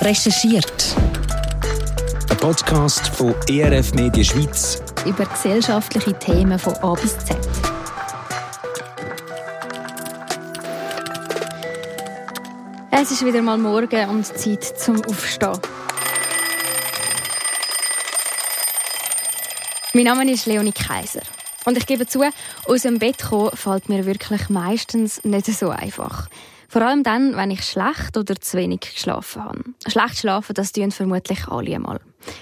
Recherchiert. Ein Podcast von ERF Media Schweiz über gesellschaftliche Themen von A bis Z. Es ist wieder mal morgen und Zeit zum Aufstehen. Mein Name ist Leonie Kaiser. Und ich gebe zu, aus dem Bett kommen fällt mir wirklich meistens nicht so einfach. Vor allem dann, wenn ich schlecht oder zu wenig geschlafen habe. Schlecht schlafen, das tun vermutlich alle einmal.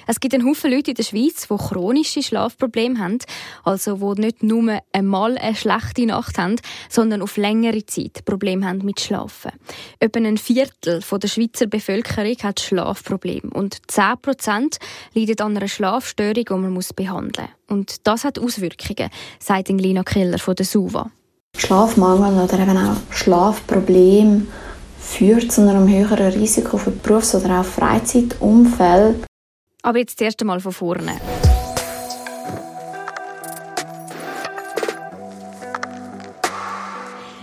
Es gibt einen Haufen Leute in der Schweiz, die chronische Schlafprobleme haben, also die nicht nur einmal eine schlechte Nacht haben, sondern auf längere Zeit Probleme haben mit Schlafen. Etwa ein Viertel der Schweizer Bevölkerung hat Schlafprobleme und 10 Prozent leiden an einer Schlafstörung, die man behandeln muss. Und das hat Auswirkungen, sagt Lina Keller von der SUVA. Schlafmangel oder eben auch Schlafproblem führt zu einem höheren Risiko für Berufs- oder auch Freizeitumfeld. Aber jetzt erst einmal von vorne.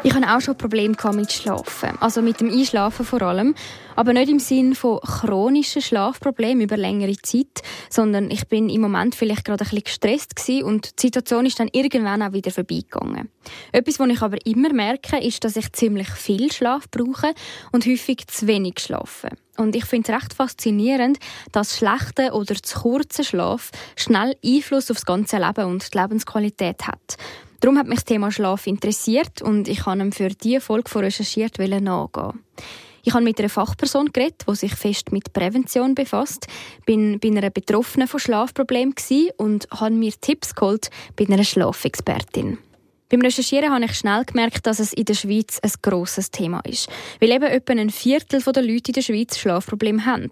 Ich hatte auch schon Probleme mit Schlafen, also mit dem Einschlafen vor allem, aber nicht im Sinn von chronischen Schlafproblemen über längere Zeit, sondern ich bin im Moment vielleicht gerade ein bisschen gestresst gewesen und die Situation ist dann irgendwann auch wieder vorbeigegangen. Etwas, was ich aber immer merke, ist, dass ich ziemlich viel Schlaf brauche und häufig zu wenig schlafe. Und ich finde es recht faszinierend, dass schlechter oder zu kurzer Schlaf schnell Einfluss auf das ganze Leben und die Lebensqualität hat. Darum hat mich das Thema Schlaf interessiert und ich habe ihm für diese Folge von recherchiert nachgehen. Ich habe mit einer Fachperson geredet, die sich fest mit Prävention befasst. Bin bei einer Betroffenen von Schlafproblemen und habe mir Tipps geholt bei einer Schlafexpertin. Beim Recherchieren habe ich schnell gemerkt, dass es in der Schweiz ein grosses Thema ist. Weil eben etwa ein Viertel der Leute in der Schweiz Schlafprobleme haben.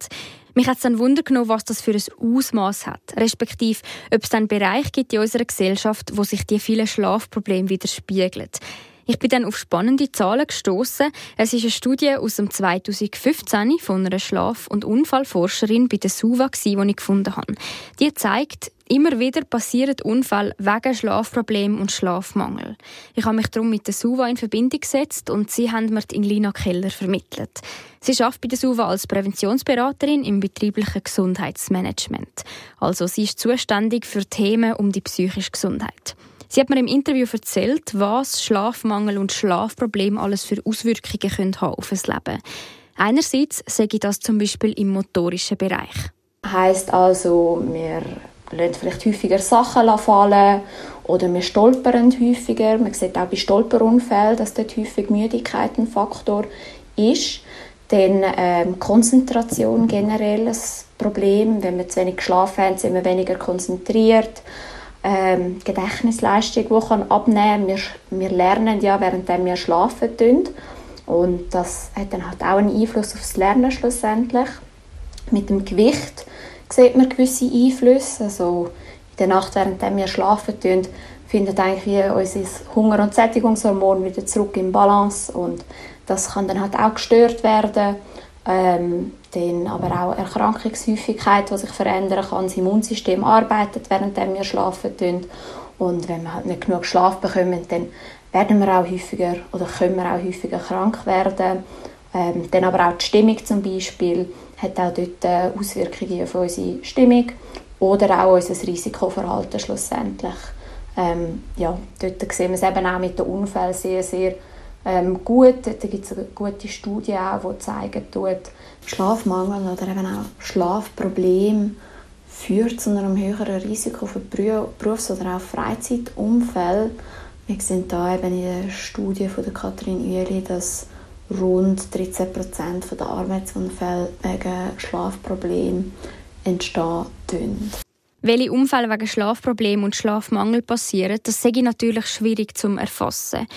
Mich hat es dann Wunder genommen, was das für ein Ausmaß hat, respektive ob es dann Bereiche gibt in unserer Gesellschaft, wo sich die vielen Schlafprobleme widerspiegeln. Ich bin dann auf spannende Zahlen gestoßen. Es ist eine Studie aus dem 2015 von einer Schlaf- und Unfallforscherin bei der SUVA, die ich gefunden habe. Die zeigt, Immer wieder passieren Unfälle wegen Schlafproblemen und Schlafmangel. Ich habe mich darum mit der SUVA in Verbindung gesetzt und sie haben mir die Inglina Keller vermittelt. Sie arbeitet bei der SUVA als Präventionsberaterin im betrieblichen Gesundheitsmanagement. Also sie ist zuständig für Themen um die psychische Gesundheit. Sie hat mir im Interview erzählt, was Schlafmangel und Schlafprobleme alles für Auswirkungen haben auf das Leben. Einerseits sage ich das zum Beispiel im motorischen Bereich. Heißt also, wir lassen vielleicht häufiger Sachen fallen oder wir stolpern häufiger. Man sieht auch bei Stolperunfällen, dass dort häufig Müdigkeit ein Faktor ist. Dann ähm, Konzentration generell ein Problem. Wenn wir zu wenig geschlafen haben, sind wir weniger konzentriert. Ähm, Gedächtnisleistung, die kann abnehmen wir, wir lernen ja, während wir schlafen tun. Und das hat dann halt auch einen Einfluss auf das Lernen schlussendlich. Mit dem Gewicht sieht man gewisse Einflüsse. Also in der Nacht, während wir schlafen tun, findet eigentlich unser Hunger- und Sättigungshormon wieder zurück in Balance und das kann dann halt auch gestört werden. Ähm, dann aber auch Erkrankungshäufigkeit, die sich verändern kann. Das Immunsystem arbeitet, während wir schlafen tun. Und wenn wir halt nicht genug Schlaf bekommen, dann werden wir auch häufiger oder können wir auch häufiger krank werden. Ähm, dann aber auch die Stimmung zum Beispiel hat auch dort äh, Auswirkungen auf unsere Stimmung oder auch unser Risikoverhalten schlussendlich. Ähm, ja, dort sehen wir es eben auch mit den Unfällen sehr, sehr ähm, gut. Da gibt es gute Studie auch, die zeigen tut, Schlafmangel oder eben auch Schlafprobleme führt zu einem höheren Risiko für Berufs- oder auch Freizeitumfälle. Wir sehen da eben in der Studie von der Katrin Ueli, dass rund 13 Prozent der Arbeitsunfälle wegen Schlafproblemen entstehen. Welche Unfälle wegen Schlafproblemen und Schlafmangel passieren, das sei natürlich schwierig zu erfassen.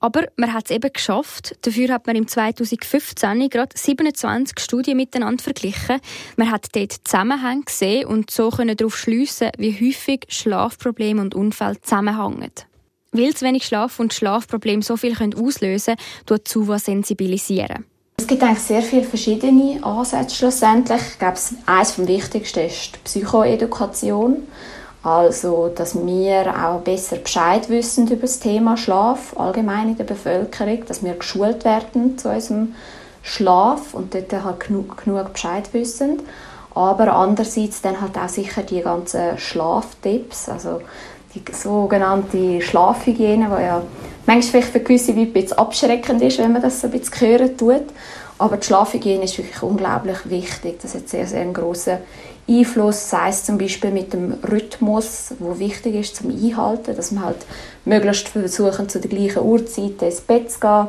Aber man hat es eben geschafft. Dafür hat man im 2015 gerade 27 Studien miteinander verglichen. Man hat dort Zusammenhänge gesehen und so können darauf schliessen, wie häufig Schlafprobleme und Unfälle zusammenhängen. Weil zu wenig Schlaf und Schlafprobleme so viel auslösen können, tut Suva sensibilisieren. Es gibt eigentlich sehr viele verschiedene Ansätze schlussendlich. Ich glaube, eines vom Wichtigsten ist die Psychoedukation. Also, dass wir auch besser Bescheid wissen über das Thema Schlaf allgemein in der Bevölkerung, dass wir geschult werden zu unserem Schlaf und dort halt genug, genug Bescheid wissen. Aber andererseits dann halt auch sicher die ganzen Schlaftipps, also die sogenannte Schlafhygiene, die ja manchmal vielleicht für gewisse Leute ein bisschen abschreckend ist, wenn man das so ein bisschen hören tut. Aber die Schlafhygiene ist wirklich unglaublich wichtig. Das hat sehr, sehr einen grossen Einfluss, sei es zum Beispiel mit dem Rhythmus, wo wichtig ist zum Einhalten, dass man halt möglichst versuchen, zu der gleichen Uhrzeit ins Bett zu gehen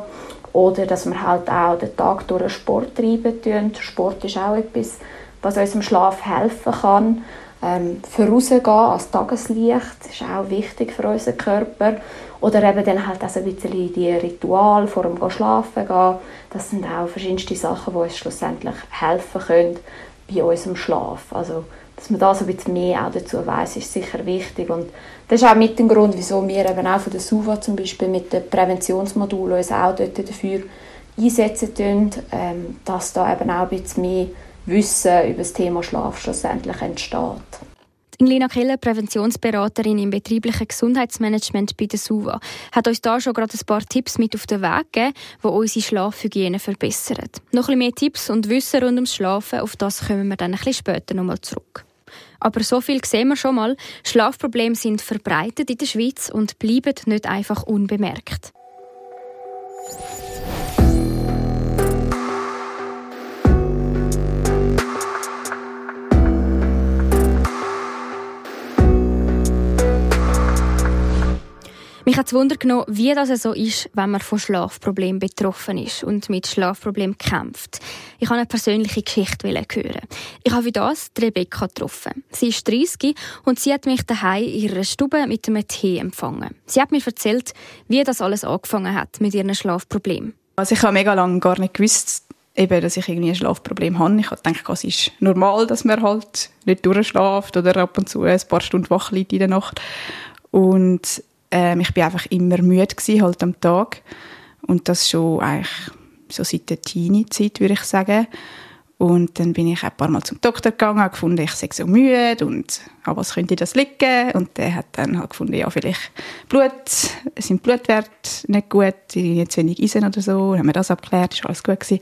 oder dass wir halt auch den Tag durch Sport treiben tun. Sport ist auch etwas, was unserem Schlaf helfen kann. Ähm, vorausgehen als Tageslicht ist auch wichtig für unseren Körper. Oder eben dann halt auch so ein bisschen die Ritual vor dem Schlafen gehen. Das sind auch verschiedenste Sachen, die uns schlussendlich helfen können bei unserem Schlaf. Also, dass man da so ein bisschen mehr auch dazu weiß, ist sicher wichtig. Und das ist auch mit dem Grund, wieso wir eben auch von der SUVA zum Beispiel mit den Präventionsmodulen uns auch dort dafür einsetzen tun, ähm, dass da eben auch ein bisschen mehr Wissen über das Thema Schlaf schlussendlich entsteht. Lina Keller, Präventionsberaterin im betrieblichen Gesundheitsmanagement bei der SUVA, hat uns da schon gerade ein paar Tipps mit auf den Weg gegeben, die unsere Schlafhygiene verbessern. Noch ein bisschen mehr Tipps und Wissen rund ums Schlafen, auf das kommen wir dann ein bisschen später nochmal zurück. Aber so viel sehen wir schon mal. Schlafprobleme sind verbreitet in der Schweiz und bleiben nicht einfach unbemerkt. Mich hat es Wunder genommen, wie das so ist, wenn man von Schlafproblemen betroffen ist und mit Schlafproblemen kämpft. Ich wollte eine persönliche Geschichte hören. Ich habe für das Rebecca getroffen. Sie ist 30 und sie hat mich daheim in ihrer Stube mit einem Tee empfangen. Sie hat mir erzählt, wie das alles angefangen hat mit ihren Schlafproblemen. Also ich habe mega lange gar nicht gewusst, eben, dass ich irgendwie ein Schlafproblem habe. Ich dachte, es ist normal, dass man halt nicht durchschläft oder ab und zu ein paar Stunden wach liegt in der Nacht. Und ähm, ich bin einfach immer müde gewesen, halt am Tag. Und das schon eigentlich so seit der Teenie-Zeit, würde ich sagen. Und dann bin ich ein paar Mal zum Doktor gegangen, habe gefunden, ich sei so müde und an was könnte das liegen? Und der hat dann halt gefunden, ja, vielleicht Blut, sind Blutwerte nicht gut, nicht zu wenig Eisen oder so. Dann haben wir das abgeklärt, ist alles gut gewesen.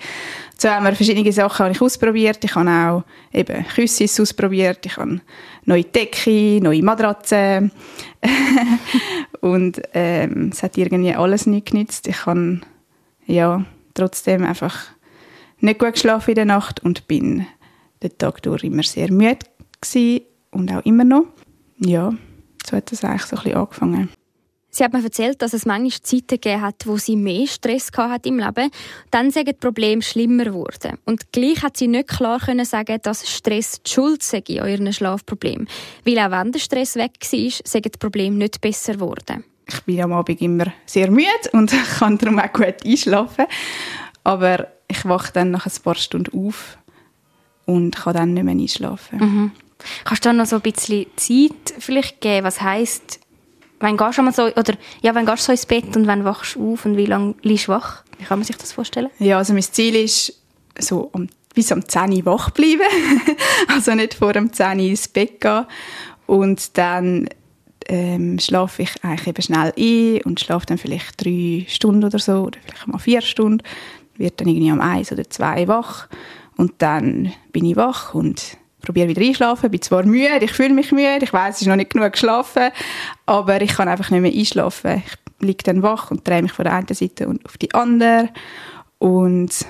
So haben wir verschiedene Sachen habe ich ausprobiert. Ich habe auch eben Küssis ausprobiert. Ich habe neue Decke, neue Matratzen. und ähm, es hat irgendwie alles nicht genützt. Ich habe ja trotzdem einfach nicht gut geschlafen in der Nacht und bin den Tag durch immer sehr müde gewesen und auch immer noch. Ja, so hat das eigentlich so ein bisschen angefangen. Sie hat mir erzählt, dass es manchmal Zeiten gegeben hat, wo sie mehr Stress hat im Leben. Dann sind die Probleme schlimmer geworden. Und gleich hat sie nicht klar können sagen, dass Stress die Schuld sei an ihren Schlafproblemen. Weil auch wenn der Stress weg war, sind die Probleme nicht besser geworden. Ich bin am Abend immer sehr müde und kann darum auch gut einschlafen. Aber ich wache dann nach ein paar Stunden auf und kann dann nicht mehr einschlafen. Mhm. Kannst du da noch so ein bisschen Zeit vielleicht geben? Was heisst, wenn gehst du mal so, oder, ja, wenn gehst du so ins Bett und wann wachst du auf und wie lange liegst du wach? Wie kann man sich das vorstellen? Ja, also mein Ziel ist, so um, bis um 10 Uhr wach bleiben. also nicht vor dem 10 Uhr ins Bett gehen. Und dann ähm, schlafe ich eigentlich eben schnell ein und schlafe dann vielleicht drei Stunden oder so, oder vielleicht mal vier Stunden wird dann irgendwie um eins oder zwei wach. Und dann bin ich wach und probiere wieder einschlafen, bin zwar müde, ich fühle mich müde, ich weiß, es ist noch nicht genug geschlafen, aber ich kann einfach nicht mehr einschlafen. Ich liege dann wach und drehe mich von der einen Seite und auf die andere. Und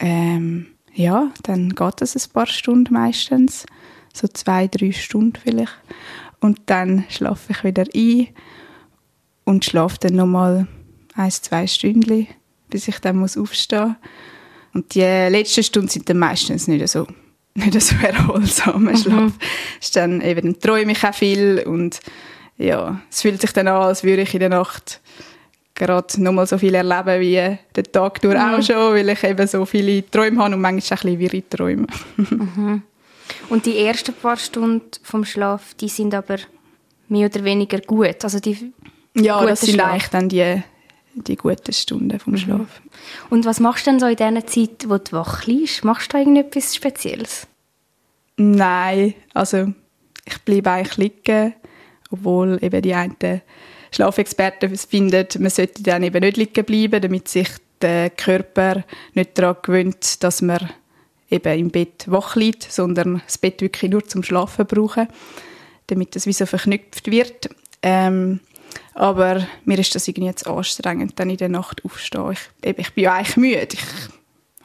ähm, ja, dann geht das ein paar Stunden meistens, so zwei, drei Stunden vielleicht. Und dann schlafe ich wieder ein und schlafe dann nochmal ein, zwei Stunden bis ich dann muss aufstehen muss. Und die letzten Stunden sind dann meistens nicht so, nicht so erholsam. Mhm. Schlaf. Ist dann eben, dann träume ich auch viel und ja, es fühlt sich dann an, als würde ich in der Nacht gerade nochmal so viel erleben wie den Tag durch mhm. auch schon, weil ich eben so viele Träume habe und manchmal auch ein bisschen wirre Träume. Mhm. Und die ersten paar Stunden vom Schlaf, die sind aber mehr oder weniger gut, also die Ja, das sind Schlaf. eigentlich dann die die guten Stunden vom mhm. Schlaf. Und was machst du denn so in dieser Zeit, wo du wach liegst? Machst du irgendetwas Spezielles? Nein, also ich bleibe eigentlich liegen, obwohl eben die einen Schlafexperten finden, man sollte dann eben nicht liegen bleiben, damit sich der Körper nicht daran gewöhnt, dass man eben im Bett wach liegt, sondern das Bett wirklich nur zum Schlafen brauchen, damit das wie so verknüpft wird. Ähm, aber mir ist das irgendwie jetzt anstrengend, dann in der Nacht aufzustehen. Ich, eben, ich bin ja eigentlich müde. Ich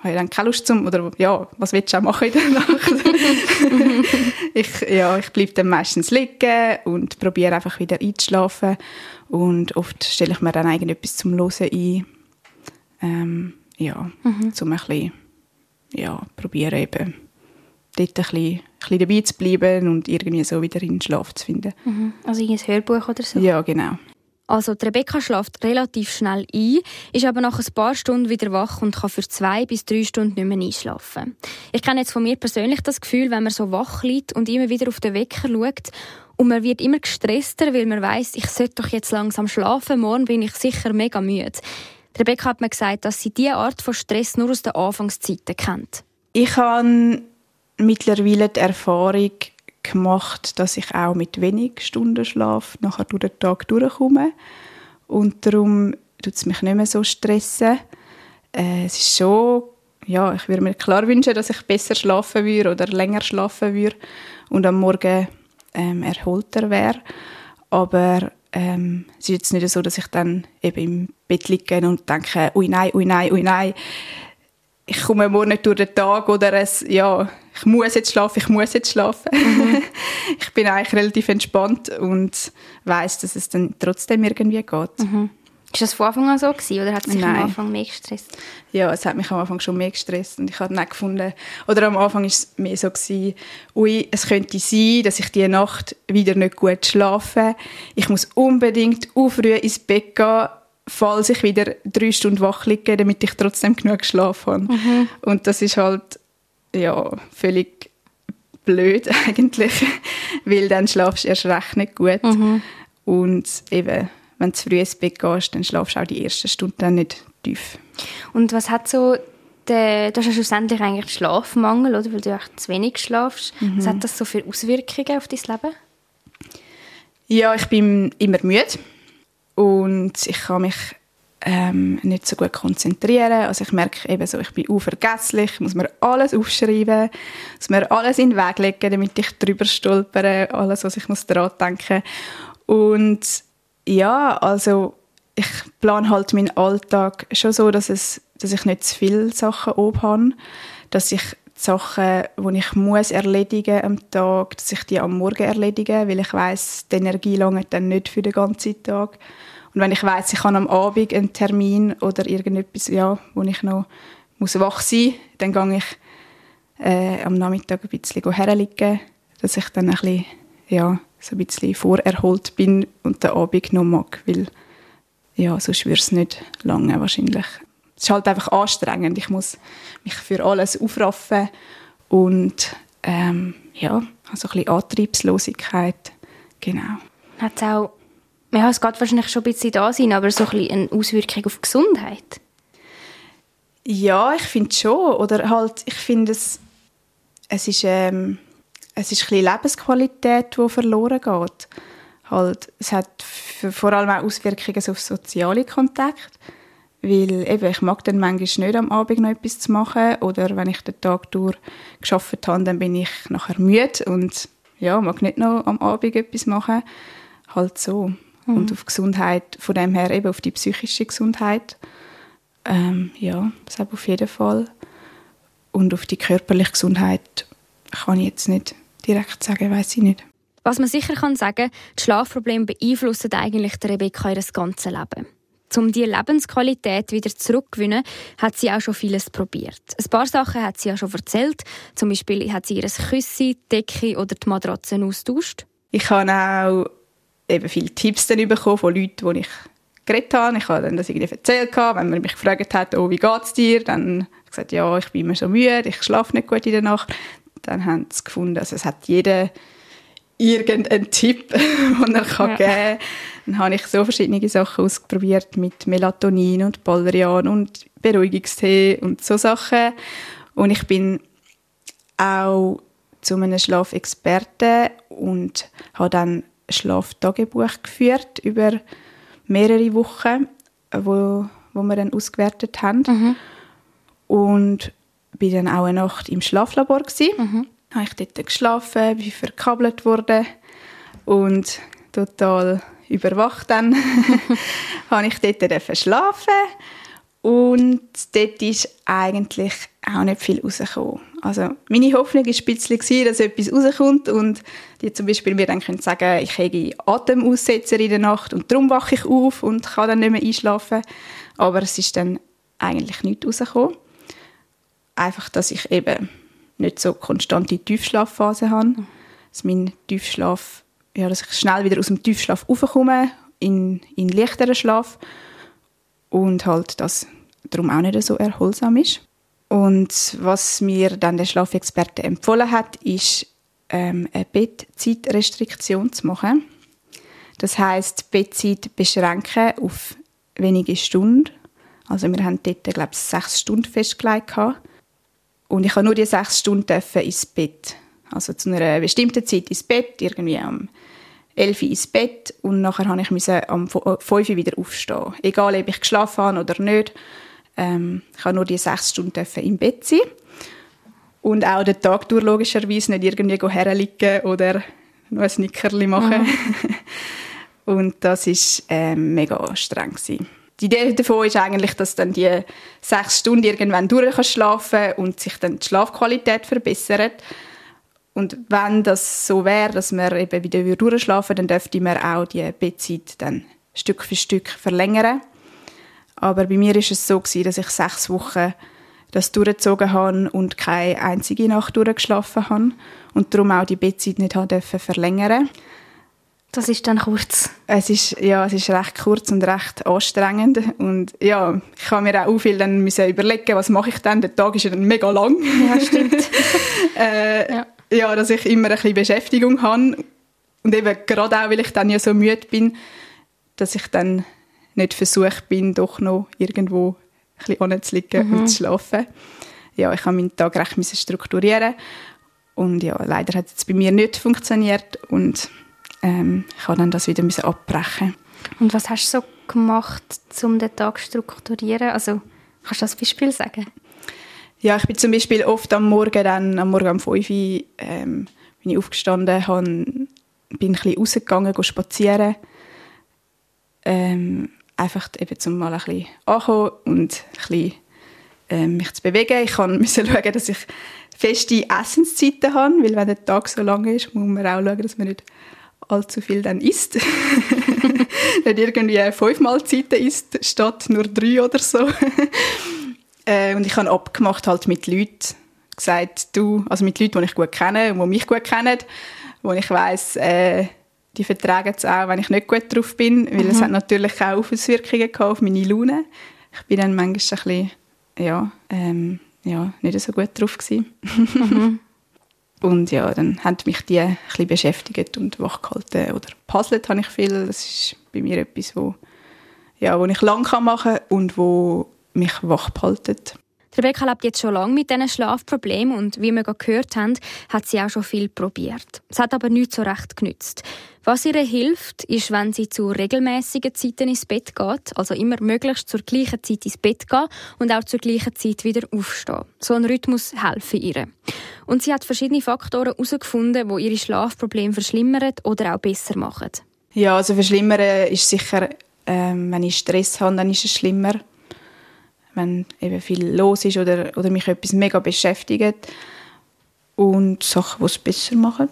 habe dann keine Lust zum, oder ja, was willst du auch machen in der Nacht? ich, ja, ich bleibe dann meistens liegen und probiere einfach wieder einzuschlafen und oft stelle ich mir dann irgendetwas zum Hören ein. Ähm, ja, mhm. zum ein bisschen, ja, probieren eben dort ein bisschen, bisschen dabei zu bleiben und irgendwie so wieder in den Schlaf zu finden. Mhm. Also ein Hörbuch oder so? Ja, genau. Also Rebecca schläft relativ schnell ein, ist aber nach ein paar Stunden wieder wach und kann für zwei bis drei Stunden nicht mehr einschlafen. Ich kenne jetzt von mir persönlich das Gefühl, wenn man so wach liegt und immer wieder auf den Wecker schaut und man wird immer gestresster, weil man weiß, ich sollte doch jetzt langsam schlafen, morgen bin ich sicher mega müde. Rebecca hat mir gesagt, dass sie diese Art von Stress nur aus den Anfangszeiten kennt. Ich habe mittlerweile die Erfahrung gemacht, dass ich auch mit wenig Stunden Schlaf nachher durch den Tag durchkomme. Und darum tut es mich nicht mehr so stressen. Äh, es ist schon, ja, ich würde mir klar wünschen, dass ich besser schlafen würde oder länger schlafen würde und am Morgen ähm, erholter wäre. Aber ähm, es ist jetzt nicht so, dass ich dann eben im Bett liege und denke, ui nein, ui nein, ui nein, ich komme morgen nicht durch den Tag oder es, ja, ich muss jetzt schlafen, ich muss jetzt schlafen. Mhm. ich bin eigentlich relativ entspannt und weiß, dass es dann trotzdem irgendwie geht. Mhm. Ist das von Anfang an so gewesen, oder hat es Nein. am Anfang mehr gestresst? Ja, es hat mich am Anfang schon mehr gestresst und ich habe dann gefunden, oder am Anfang war es mehr so gewesen, ui, es könnte sein, dass ich die Nacht wieder nicht gut schlafe. Ich muss unbedingt früh ins Bett gehen, falls ich wieder drei Stunden wach liege, damit ich trotzdem genug geschlafen habe. Mhm. Und das ist halt ja völlig blöd eigentlich, weil dann schlafst du erst recht nicht gut. Mhm. Und eben, wenn du früh ins Bett gehst, dann schlafst du auch die ersten Stunden dann nicht tief. Und was hat so der, du hast ja schlussendlich eigentlich Schlafmangel, oder? weil du auch zu wenig schlafst. Mhm. Was hat das so für Auswirkungen auf dein Leben? Ja, ich bin immer müde und ich kann mich ähm, nicht so gut konzentrieren. Also ich merke eben so, ich bin unvergesslich, muss mir alles aufschreiben, muss mir alles in den Weg legen, damit ich drüber stolpere, alles, was ich muss daran denken. Und ja, also ich plane halt meinen Alltag schon so, dass, es, dass ich nicht zu viele Sachen oben habe, dass ich Sachen, die ich muss erledigen am Tag, dass ich die am Morgen erledige, weil ich weiß, die Energie lange dann nicht für den ganzen Tag. Und wenn ich weiß, ich habe am Abend einen Termin oder irgendetwas, ja, wo ich noch muss wach sein dann gehe ich äh, am Nachmittag ein bisschen herliegen, dass ich dann ein bisschen, ja, so ein bisschen vorerholt bin und den Abend noch mag, weil ja, sonst würde es nicht lange wahrscheinlich. Es ist halt einfach anstrengend. Ich muss mich für alles aufraffen und ähm, ja, also ein bisschen Antriebslosigkeit, genau. Hat es auch ja, es geht wahrscheinlich schon ein bisschen da sein, aber so ein bisschen eine Auswirkung auf die Gesundheit? Ja, ich finde schon. Oder halt, ich finde es, es ist, ähm, es ist ein bisschen Lebensqualität, die verloren geht. Halt, es hat vor allem auch Auswirkungen auf soziale Kontakte. Weil eben, ich mag dann manchmal nicht am Abend noch etwas zu machen. Oder wenn ich den Tag durch geschafft habe, dann bin ich nachher müde und ja, mag nicht noch am Abend etwas machen. Halt so mhm. und auf Gesundheit, von dem her eben auf die psychische Gesundheit. Ähm, ja, das auf jeden Fall. Und auf die körperliche Gesundheit kann ich jetzt nicht direkt sagen, weiß ich nicht. Was man sicher kann sagen, die Schlafprobleme beeinflussen eigentlich der Rebecca ihr ganzes Leben. Um diese Lebensqualität wieder zurückzugewinnen, hat sie auch schon vieles probiert. Ein paar Sachen hat sie ja schon erzählt. Zum Beispiel hat sie ihr Küsse, Decke oder die Matratzen austauscht. Ich habe auch eben viele Tipps dann bekommen von Leuten, die ich geredet habe. Ich habe dann das irgendwie erzählt, wenn man mich gefragt hat, oh, wie es dir, dann habe ich gesagt, ja, ich bin immer so müde, ich schlafe nicht gut in der Nacht. Dann haben sie gefunden, also es hat jeder irgendeinen Tipp, den er kann ja. geben kann. Dann habe ich so verschiedene Sachen ausprobiert mit Melatonin und Baldrian und Beruhigungstee und so Sachen. Und ich bin auch zu einem Schlafexperten und habe dann Schlaftagebuch geführt über mehrere Wochen, wo, wo wir dann ausgewertet haben. Mhm. Und bin dann auch eine Nacht im Schlaflabor gsi. Mhm. Habe ich dort geschlafen, bin verkabelt worden und total überwacht dann habe ich dort schlafen und dort ist eigentlich auch nicht viel rausgekommen. Also meine Hoffnung war ein bisschen, dass etwas rauskommt und die zum Beispiel mir dann können sagen, ich habe Atemaussetzer in der Nacht und darum wache ich auf und kann dann nicht mehr einschlafen. Aber es ist dann eigentlich nicht rausgekommen. Einfach, dass ich eben nicht so konstante Tiefschlafphase habe. Dass mein Tiefschlaf, ja, dass ich schnell wieder aus dem Tiefschlaf raufkomme in, in leichteren Schlaf und halt, dass darum auch nicht so erholsam ist. Und was mir dann der Schlafexperte empfohlen hat, ist ähm, eine Bettzeitrestriktion zu machen. Das heißt Bettzeit beschränken auf wenige Stunden. Also wir haben dort, glaube ich, sechs Stunden festgelegt. Und ich habe nur die sechs Stunden ins Bett. Also zu einer bestimmten Zeit ins Bett, irgendwie am 11 Uhr ins Bett und nachher habe ich am 5 Uhr wieder aufstehen. Egal, ob ich geschlafen habe oder nicht. Ähm, ich habe nur die sechs Stunden im Bett sein. Und auch den Tag durch logischerweise nicht irgendwie herliegen oder noch ein Nickerli machen. und das war ähm, mega streng. Gewesen. Die Idee davon ist eigentlich, dass dann die sechs Stunden irgendwann durch schlafen und sich dann die Schlafqualität verbessert. Und wenn das so wäre, dass wir eben wieder durchschlafen dann dürfte man auch die Bettzeit dann Stück für Stück verlängern. Aber bei mir ist es so gewesen, dass ich sechs Wochen das durchgezogen habe und keine einzige Nacht durchgeschlafen habe und darum auch die Bettzeit nicht habe verlängern das ist dann kurz. Es ist, ja, es ist recht kurz und recht anstrengend. Und ja, ich habe mir auch viel dann müssen überlegen, was mache ich dann? Der Tag ist ja dann mega lang. Ja, stimmt. äh, ja. Ja, dass ich immer ein bisschen Beschäftigung habe. Und eben gerade auch, weil ich dann ja so müde bin, dass ich dann nicht versucht bin, doch noch irgendwo ein bisschen liegen mhm. und zu schlafen. Ja, ich habe meinen Tag recht strukturieren und ja, leider hat es bei mir nicht funktioniert und ähm, ich habe dann das wieder abbrechen. Und was hast du so gemacht, um den Tag zu strukturieren? Also, kannst du das Beispiel sagen? Ja, ich bin zum Beispiel oft am Morgen, dann, am Morgen um 5 Uhr, ähm, bin ich aufgestanden, habe, bin ein bisschen rausgegangen, spazieren. Ähm, einfach eben, um mal ein bisschen ankommen und ein bisschen, ähm, mich zu bewegen. Ich musste schauen, dass ich feste Essenszeiten habe, weil wenn der Tag so lang ist, muss man auch schauen, dass man nicht allzu viel dann isst. nicht irgendwie fünf Mahlzeiten isst, statt nur drei oder so. Äh, und ich habe abgemacht halt mit Leuten, gesagt, du, also mit Leuten, die ich gut kenne und die mich gut kennen, wo ich weiss, äh, die vertragen es auch, wenn ich nicht gut drauf bin, weil mhm. es hat natürlich auch Auswirkungen auf meine Laune. Ich bin dann manchmal ein bisschen, ja, ähm, ja, nicht so gut drauf gewesen. Mhm. Und ja, dann haben mich die ein bisschen beschäftigt und wachgehalten. Oder puzzelt habe ich viel. Das ist bei mir etwas, wo, ja, wo ich lang machen kann und wo mich wach behaltet. Rebecca lebt jetzt schon lange mit diesen Schlafproblemen und wie wir gerade gehört haben, hat sie auch schon viel probiert. Es hat aber nicht so recht genützt. Was ihr hilft, ist, wenn sie zu regelmäßigen Zeiten ins Bett geht, also immer möglichst zur gleichen Zeit ins Bett gehen und auch zur gleichen Zeit wieder aufstehen. So ein Rhythmus helfe ihr. Und sie hat verschiedene Faktoren herausgefunden, die ihre Probleme verschlimmern oder auch besser machen. Ja, also verschlimmern ist sicher, ähm, wenn ich Stress habe, dann ist es schlimmer wenn eben viel los ist oder, oder mich etwas mega beschäftigt. Und Sachen, die es besser machen.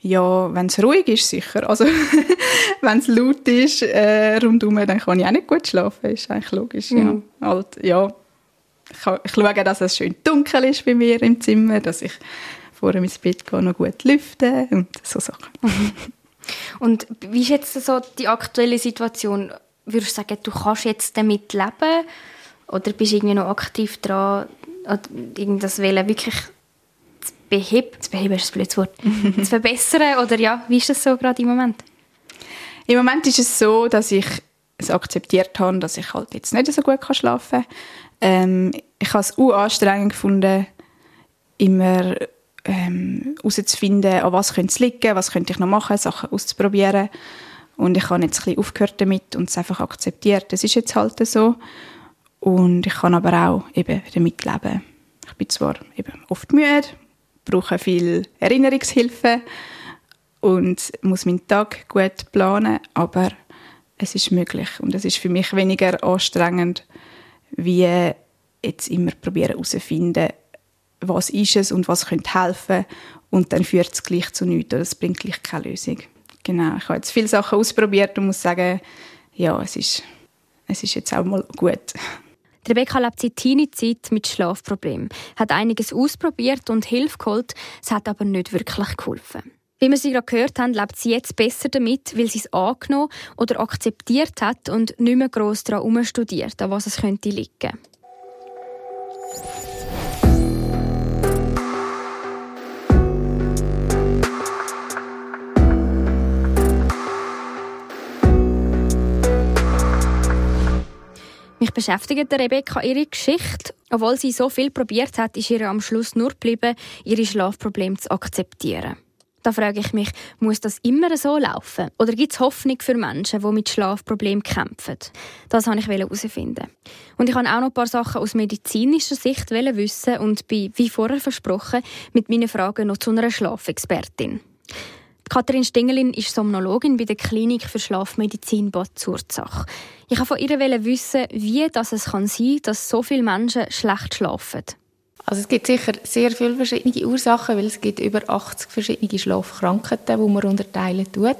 Ja, wenn es ruhig ist, sicher. Also, wenn es laut ist äh, rundherum, dann kann ich auch nicht gut schlafen. Ist eigentlich logisch. Mhm. Ja. Halt, ja. Ich, ich schaue, dass es schön dunkel ist bei mir im Zimmer, dass ich vor dem ins Bett gehe, noch gut lüfte und so Sachen. Und wie ist jetzt so die aktuelle Situation? Würdest du sagen, du kannst jetzt damit leben? Oder bist du irgendwie noch aktiv dran, das Wählen wirklich zu beheben? Zu beheben ist ein blödes Wort. zu verbessern? Oder ja, wie ist das so gerade im Moment? Im Moment ist es so, dass ich es akzeptiert habe, dass ich halt jetzt nicht so gut schlafen kann. Ähm, ich habe es auch anstrengend gefunden, immer ähm, herauszufinden, an was könnte es liegen, was könnte ich noch machen, Sachen auszuprobieren. Und ich habe jetzt ein bisschen aufgehört damit und es einfach akzeptiert. Das ist jetzt halt so. Und ich kann aber auch eben damit leben. Ich bin zwar eben oft müde, brauche viel Erinnerungshilfe und muss meinen Tag gut planen, aber es ist möglich und es ist für mich weniger anstrengend, wie jetzt immer probieren herauszufinden, was ist es und was könnte helfen und dann führt es gleich zu nichts oder es bringt gleich keine Lösung. Genau, ich habe jetzt viele Sachen ausprobiert und muss sagen, ja, es ist, es ist jetzt auch mal gut. Rebecca lebt seit Teenie-Zeit mit Schlafproblemen, hat einiges ausprobiert und Hilfe geholt, es hat aber nicht wirklich geholfen. Wie wir sie gerade gehört haben, lebt sie jetzt besser damit, weil sie es angenommen oder akzeptiert hat und nicht mehr gross daran umstudiert, an was es könnte liegen. Mich beschäftigt Rebecca ihre Geschichte. Obwohl sie so viel probiert hat, ist ihr am Schluss nur geblieben, ihre Schlafprobleme zu akzeptieren. Da frage ich mich, muss das immer so laufen? Oder gibt es Hoffnung für Menschen, die mit Schlafproblemen kämpfen? Das wollte ich herausfinden. Und ich wollte auch noch ein paar Sachen aus medizinischer Sicht wissen und bin, wie vorher versprochen, mit meinen Fragen noch zu einer Schlafexpertin. Katrin Stengelin ist Somnologin bei der Klinik für Schlafmedizin Bad Zurzach. Ich wollte von ihr wissen, wie das es kann sein kann, dass so viele Menschen schlecht schlafen. Also es gibt sicher sehr viele verschiedene Ursachen, weil es gibt über 80 verschiedene Schlafkrankheiten, die man unterteilen tut.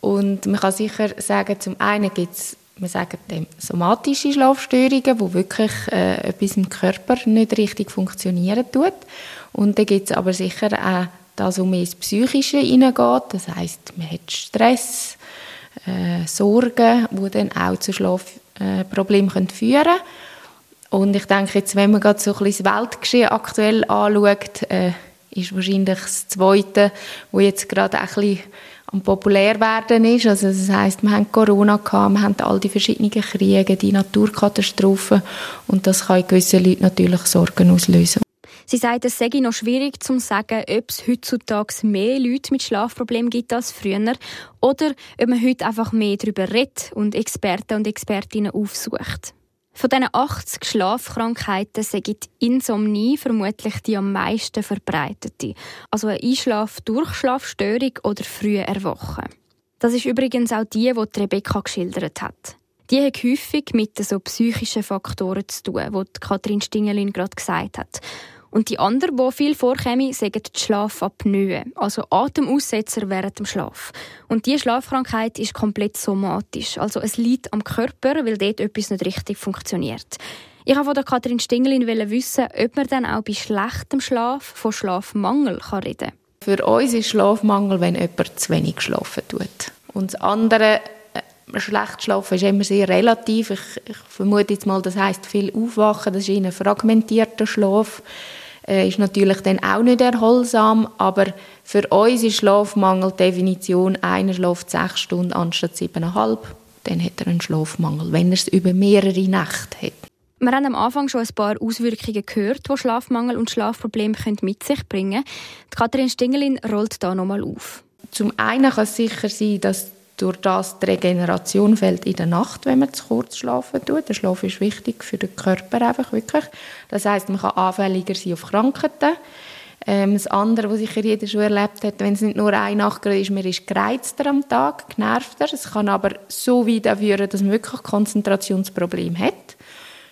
Und man kann sicher sagen, zum einen gibt es wir sagen dem somatische Schlafstörungen, wo wirklich äh, etwas im Körper nicht richtig funktionieren tut. Und dann gibt es aber sicher auch das, mehr ins Psychische hineingeht. Das heißt, man hat Stress, äh, Sorgen, die dann auch zu Schlafproblemen äh, führen können. Und ich denke, jetzt, wenn man gerade so ein bisschen das Weltgeschehen aktuell anschaut, äh, ist wahrscheinlich das Zweite, wo jetzt gerade ein bisschen am populär werden ist. Also das heißt, wir haben Corona gehabt, wir haben all die verschiedenen Kriege, die Naturkatastrophen und das kann in gewissen Leuten natürlich Sorgen auslösen. Sie sagt, es sei noch schwierig zu sagen, ob es heutzutage mehr Leute mit Schlafproblemen gibt als früher oder ob man heute einfach mehr darüber redet und Experten und Expertinnen aufsucht. Von diesen 80 Schlafkrankheiten sagt Insomnie vermutlich die am meisten verbreitete. Also eine Einschlaf-Durchschlafstörung oder frühe Erwachen. Das ist übrigens auch die, die, Rebecca geschildert hat. Die hat häufig mit so psychischen Faktoren zu tun, die Kathrin Stingelin gerade gesagt hat. Und die andere, die viel vorkommen, sagen die Schlafapnoe, also Atemaussetzer während dem Schlaf. Und diese Schlafkrankheit ist komplett somatisch, also es liegt am Körper, weil dort etwas nicht richtig funktioniert. Ich wollte von der Kathrin Stingelin wissen, ob man dann auch bei schlechtem Schlaf von Schlafmangel reden kann. Für uns ist Schlafmangel, wenn jemand zu wenig schlafen tut. Und das andere äh, schlecht schlafen ist immer sehr relativ. Ich, ich vermute jetzt mal, das heißt viel aufwachen, das ist ein fragmentierter Schlaf äh, ist natürlich dann auch nicht erholsam, aber für uns ist Schlafmangel Definition, einer schläft sechs Stunden anstatt siebeneinhalb, dann hat er einen Schlafmangel, wenn er es über mehrere Nächte hat. Wir haben am Anfang schon ein paar Auswirkungen gehört, die Schlafmangel und Schlafprobleme mit sich bringen können. Katrin Stingelin rollt da nochmal auf. Zum einen kann es sicher sein, dass durch das die Regeneration fällt in der Nacht, wenn man zu kurz schlafen tut. Der Schlaf ist wichtig für den Körper einfach wirklich. Das heißt, man kann anfälliger sein auf Krankheiten. Ähm, das andere, was sicher jeder schon erlebt hat, wenn es nicht nur eine Nacht ist, man ist gereizter am Tag, genervter. Es kann aber so weit führen, dass man wirklich Konzentrationsprobleme hat,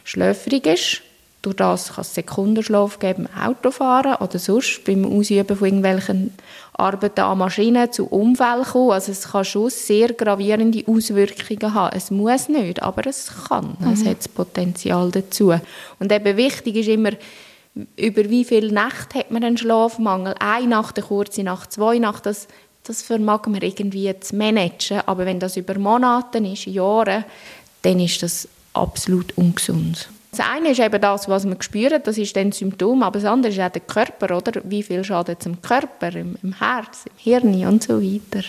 schläfrig ist durch das kann es Sekundenschlaf geben beim Autofahren oder sonst beim Ausüben von irgendwelchen Arbeiten an Maschinen zu Unfällen kommen. Also es kann schon sehr gravierende Auswirkungen haben. Es muss nicht, aber es kann. Mhm. Es hat das Potenzial dazu. Und eben wichtig ist immer, über wie viele Nächte hat man einen Schlafmangel? Eine Nacht, eine kurze Nacht, zwei Nacht, das, das vermag man irgendwie zu managen. Aber wenn das über Monate ist, Jahre, dann ist das absolut ungesund. Das eine ist eben das, was man spürt, das ist dann Symptom, aber das andere ist auch der Körper, oder? Wie viel schadet es im Körper, im, im Herz, im Hirn und so weiter.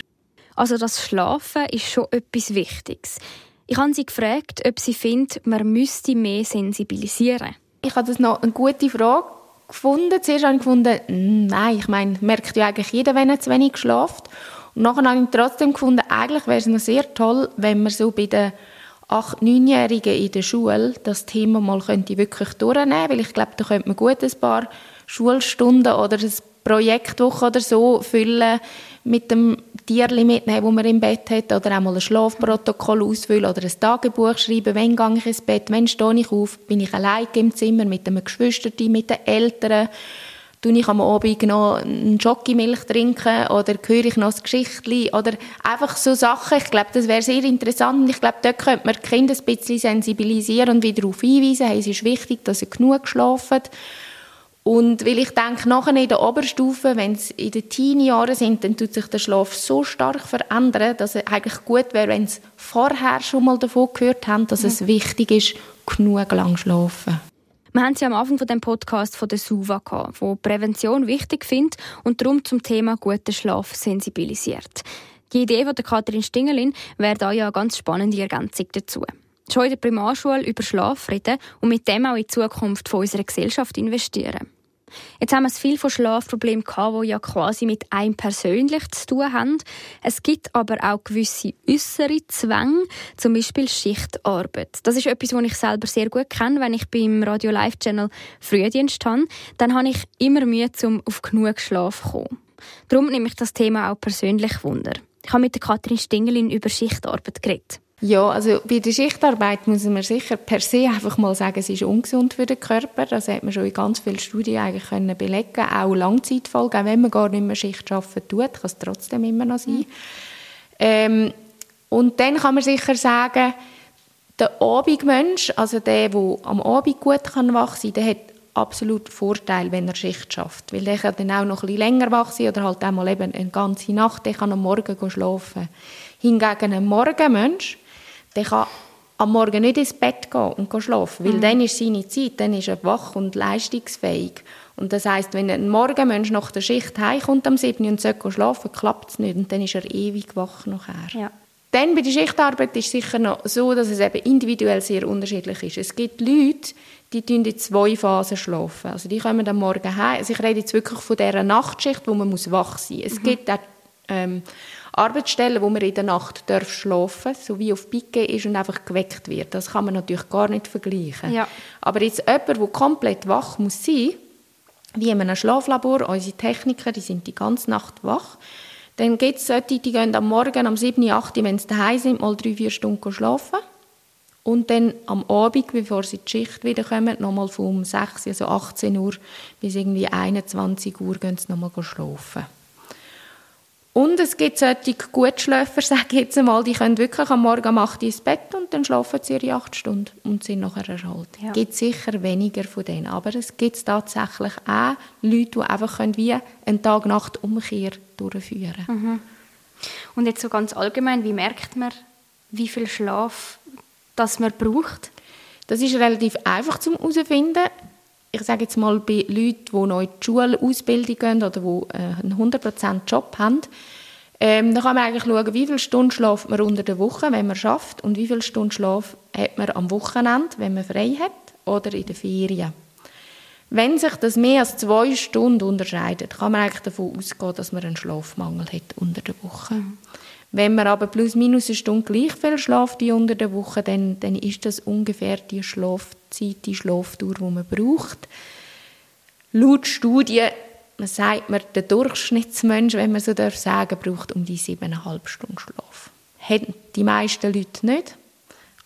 Also das Schlafen ist schon etwas Wichtiges. Ich habe sie gefragt, ob sie findet, man müsste mehr sensibilisieren. Ich habe das noch eine gute Frage gefunden. Zuerst habe ich gefunden, hm, nein, ich meine, merkt ja eigentlich jeder, wenn er zu wenig schläft. Und nachher habe ich trotzdem gefunden, eigentlich wäre es noch sehr toll, wenn man so bei den 8-, 9-Jährigen in der Schule das Thema mal könnte wirklich durchnehmen weil ich glaube, da könnte man gut ein paar Schulstunden oder ein Projektwoche oder so füllen mit dem Tierli mitnehmen, das man im Bett hat, oder auch mal ein Schlafprotokoll ausfüllen oder ein Tagebuch schreiben, wann gehe ich ins Bett, wann stehe ich auf, bin ich allein im Zimmer mit einem Geschwisterchen, mit den Eltern, tue ich am Abend noch eine Schokimilch trinken oder höre ich noch ein Geschichtchen oder einfach so Sachen. Ich glaube, das wäre sehr interessant und ich glaube, dort könnte man die Kinder ein bisschen sensibilisieren und wieder darauf hinweisen, hey, es ist wichtig, dass sie genug schlafen und weil ich denke, nachher in der Oberstufe, wenn es in den Teenie-Jahren sind, dann tut sich der Schlaf so stark verändern, dass es eigentlich gut wäre, wenn sie vorher schon mal davon gehört haben, dass es wichtig ist, genug lang schlafen. Wir haben sie am Anfang von dem Podcast von der SUVA gehabt, wo Prävention wichtig findet und darum zum Thema guter Schlaf sensibilisiert. Die Idee von der Kathrin Stingelin wäre da ja eine ganz spannende Ergänzung dazu. Schon in der Primarschule über Schlaf reden und mit dem auch in die Zukunft von unserer Gesellschaft investieren. Jetzt haben wir viel von Schlafproblemen gehabt, die ja quasi mit einem persönlich zu tun haben. Es gibt aber auch gewisse äußere Zwänge, zum Beispiel Schichtarbeit. Das ist etwas, was ich selber sehr gut kenne. Wenn ich beim Radio Live Channel Frühdienst habe, dann habe ich immer Mühe, um auf genug Schlaf zu kommen. Darum nehme ich das Thema auch persönlich Wunder. Ich habe mit der Katrin Stingelin über Schichtarbeit geredet. Ja, also bei der Schichtarbeit muss man sicher per se einfach mal sagen, es ist ungesund für den Körper. Das hat man schon in ganz vielen Studien eigentlich können belegen Auch Langzeitfolge, auch wenn man gar nicht mehr Schicht arbeiten tut, kann es trotzdem immer noch sein. Ähm, und dann kann man sicher sagen, der Abendmensch, also der, der am Abend gut kann wach sein kann, hat absolut Vorteil, wenn er Schicht schafft. Weil der kann dann auch noch ein bisschen länger wach sein oder halt einmal eben eine ganze Nacht, der kann am Morgen schlafen. Hingegen ein Morgenmensch, der kann am Morgen nicht ins Bett gehen und schlafen, weil mhm. dann ist seine Zeit, dann ist er wach und leistungsfähig. Und das heißt, wenn ein Morgenmensch nach der Schicht heimkommt am 7. und sollte schlafen, klappt es nicht und dann ist er ewig wach nachher. Ja. Dann bei der Schichtarbeit ist es sicher noch so, dass es eben individuell sehr unterschiedlich ist. Es gibt Leute, die in zwei Phasen schlafen. Also die kommen am Morgen heim. Also ich rede jetzt wirklich von dieser Nachtschicht, wo man muss wach sein muss. Es mhm. gibt auch ähm, Arbeitsstellen, wo man in der Nacht darf schlafen darf, so wie auf Pike ist und einfach geweckt wird. Das kann man natürlich gar nicht vergleichen. Ja. Aber jetzt jemand, der komplett wach muss sein, wie in einem Schlaflabor, unsere Techniker, die sind die ganze Nacht wach, dann gibt es solche, die gehen am Morgen, am 7., 8., wenn sie daheim sind, mal drei, vier Stunden schlafen. Und dann am Abend, bevor sie die Schicht wiederkommen, nochmal von 6, also 18 Uhr bis irgendwie 21 Uhr gehen sie nochmal schlafen. Und es gibt solche Gutschläfer, sage ich jetzt einmal, die können wirklich am Morgen um 8 Uhr ins Bett und dann schlafen sie ihre 8 Stunden und sind nachher erholt. Es ja. gibt sicher weniger von denen, aber es gibt tatsächlich auch Leute, die einfach können wie einen Tag-Nacht-Umkehr durchführen können. Mhm. Und jetzt so ganz allgemein, wie merkt man, wie viel Schlaf das man braucht? Das ist relativ einfach zum herausfinden ich sage jetzt mal, bei Leuten, die in die Schulausbildung gehen oder die äh, einen 100% Job haben, ähm, dann kann man eigentlich schauen, wie viele Stunden schlaft man unter der Woche, wenn man schafft, und wie viele Stunden Schlaf hat man am Wochenende, wenn man frei hat, oder in den Ferien. Wenn sich das mehr als zwei Stunden unterscheidet, kann man eigentlich davon ausgehen, dass man einen Schlafmangel hat unter der Woche. Wenn man aber plus minus eine Stunde gleich viel schlaft wie unter der Woche, dann, dann ist das ungefähr die Schlafzeit, die Schlafdauer, die man braucht. Laut Studien sagt man, der Durchschnittsmensch, wenn man so darf sagen, braucht um die siebeneinhalb Stunden Schlaf. Hätten die meisten Leute nicht,